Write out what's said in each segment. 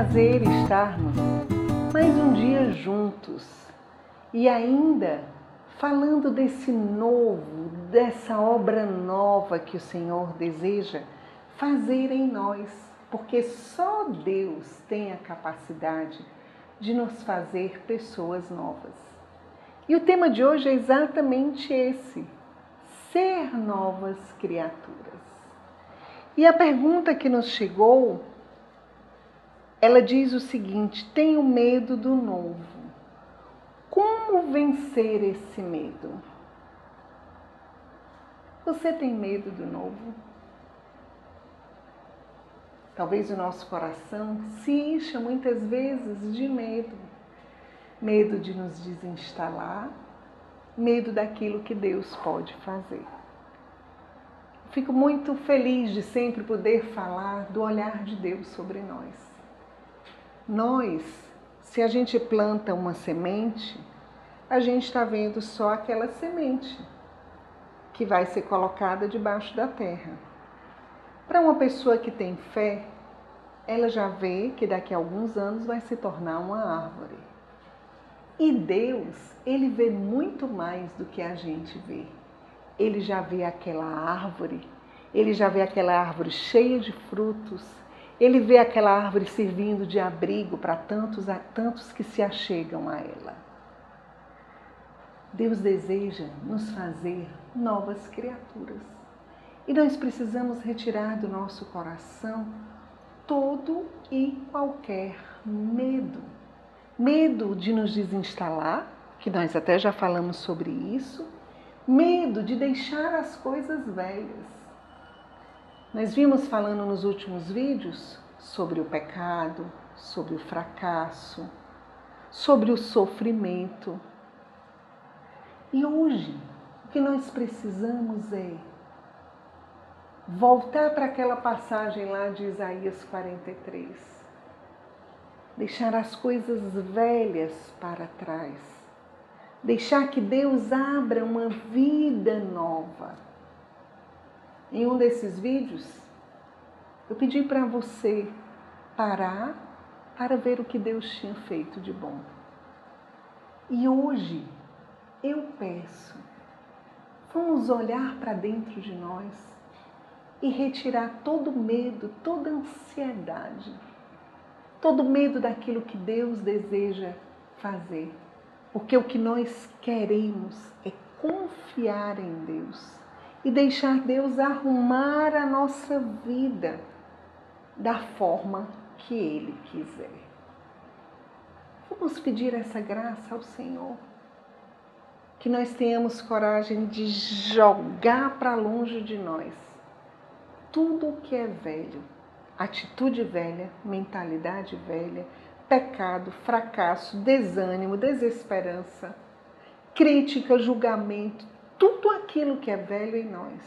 prazer estarmos mais um dia juntos e ainda falando desse novo, dessa obra nova que o Senhor deseja fazer em nós, porque só Deus tem a capacidade de nos fazer pessoas novas. E o tema de hoje é exatamente esse: ser novas criaturas. E a pergunta que nos chegou, ela diz o seguinte: tenho medo do novo. Como vencer esse medo? Você tem medo do novo? Talvez o nosso coração se encha muitas vezes de medo. Medo de nos desinstalar, medo daquilo que Deus pode fazer. Fico muito feliz de sempre poder falar do olhar de Deus sobre nós. Nós se a gente planta uma semente, a gente está vendo só aquela semente que vai ser colocada debaixo da terra. Para uma pessoa que tem fé, ela já vê que daqui a alguns anos vai se tornar uma árvore. E Deus, ele vê muito mais do que a gente vê. Ele já vê aquela árvore, ele já vê aquela árvore cheia de frutos, ele vê aquela árvore servindo de abrigo para tantos, tantos que se achegam a ela. Deus deseja nos fazer novas criaturas. E nós precisamos retirar do nosso coração todo e qualquer medo. Medo de nos desinstalar, que nós até já falamos sobre isso, medo de deixar as coisas velhas nós vimos falando nos últimos vídeos sobre o pecado, sobre o fracasso, sobre o sofrimento. E hoje, o que nós precisamos é voltar para aquela passagem lá de Isaías 43. Deixar as coisas velhas para trás. Deixar que Deus abra uma vida nova em um desses vídeos, eu pedi para você parar para ver o que Deus tinha feito de bom. E hoje eu peço, vamos olhar para dentro de nós e retirar todo medo, toda ansiedade, todo medo daquilo que Deus deseja fazer. Porque o que nós queremos é confiar em Deus e deixar Deus arrumar a nossa vida da forma que Ele quiser. Vamos pedir essa graça ao Senhor. Que nós tenhamos coragem de jogar para longe de nós tudo o que é velho, atitude velha, mentalidade velha, pecado, fracasso, desânimo, desesperança, crítica, julgamento, tudo aquilo que é velho em nós,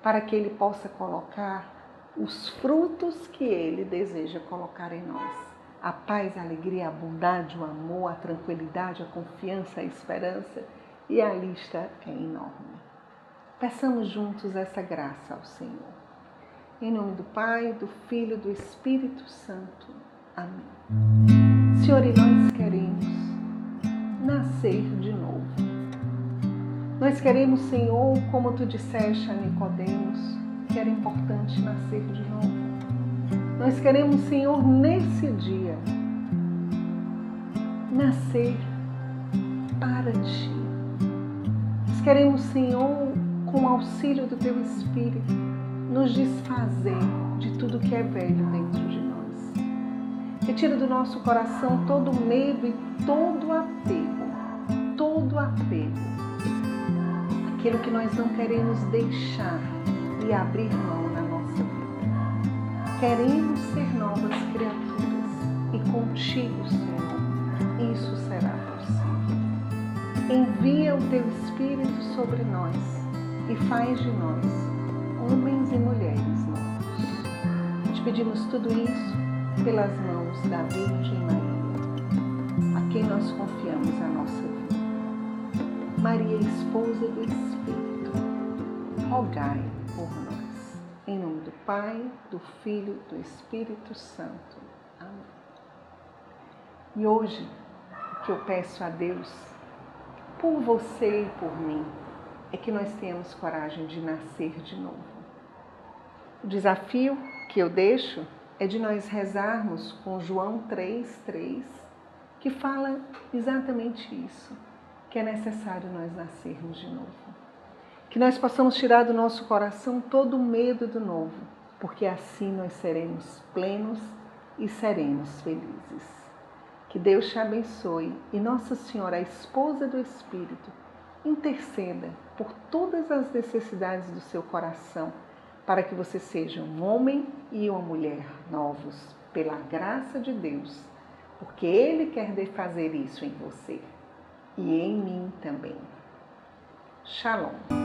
para que Ele possa colocar os frutos que Ele deseja colocar em nós. A paz, a alegria, a bondade, o amor, a tranquilidade, a confiança, a esperança, e a lista é enorme. Peçamos juntos essa graça ao Senhor. Em nome do Pai, do Filho e do Espírito Santo. Amém. Senhor, e nós queremos nascer de novo nós queremos, Senhor, como tu disseste a Nicodemos, que era importante nascer de novo. Nós queremos, Senhor, nesse dia, nascer para ti. Nós queremos, Senhor, com o auxílio do teu Espírito, nos desfazer de tudo que é velho dentro de nós. Retira do nosso coração todo medo e todo apego, todo apego aquilo que nós não queremos deixar e abrir mão na nossa vida. Queremos ser novas criaturas e contigo, Senhor, isso será possível. Envia o teu Espírito sobre nós e faz de nós homens e mulheres novos. Te pedimos tudo isso pelas mãos da Virgem Maria, a quem nós confiamos a nossa vida. Maria, esposa do Espírito, rogai por nós. Em nome do Pai, do Filho do Espírito Santo. Amém. E hoje, o que eu peço a Deus, por você e por mim, é que nós tenhamos coragem de nascer de novo. O desafio que eu deixo é de nós rezarmos com João 3,3, que fala exatamente isso, que é necessário nós nascermos de novo. Que nós possamos tirar do nosso coração todo o medo do novo, porque assim nós seremos plenos e seremos felizes. Que Deus te abençoe e Nossa Senhora, a esposa do Espírito, interceda por todas as necessidades do seu coração, para que você seja um homem e uma mulher novos, pela graça de Deus, porque Ele quer fazer isso em você e em mim também. Shalom.